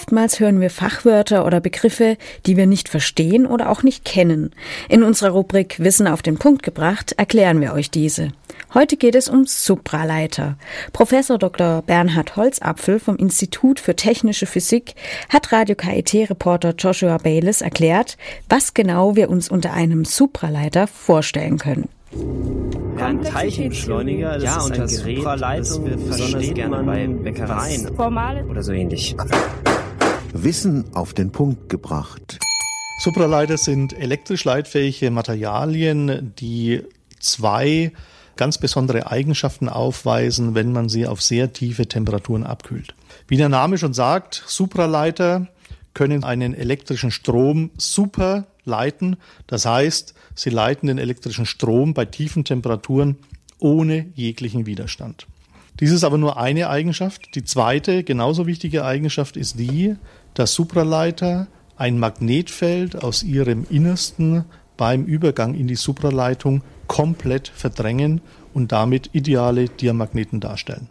Oftmals hören wir Fachwörter oder Begriffe, die wir nicht verstehen oder auch nicht kennen. In unserer Rubrik Wissen auf den Punkt gebracht erklären wir euch diese. Heute geht es um Supraleiter. Professor Dr. Bernhard Holzapfel vom Institut für Technische Physik hat Radio KIT-Reporter Joshua Bayliss erklärt, was genau wir uns unter einem Supraleiter vorstellen können. Ja, ein Teilchenbeschleuniger, das ja, ist ein das Gerät, das wir besonders gerne bei Bäckereien oder so ähnlich. Wissen auf den Punkt gebracht. Supraleiter sind elektrisch leitfähige Materialien, die zwei ganz besondere Eigenschaften aufweisen, wenn man sie auf sehr tiefe Temperaturen abkühlt. Wie der Name schon sagt, Supraleiter können einen elektrischen Strom super leiten. Das heißt, sie leiten den elektrischen Strom bei tiefen Temperaturen ohne jeglichen Widerstand. Dies ist aber nur eine Eigenschaft. Die zweite, genauso wichtige Eigenschaft ist die, dass Supraleiter ein Magnetfeld aus ihrem Innersten beim Übergang in die Supraleitung komplett verdrängen und damit ideale Diamagneten darstellen.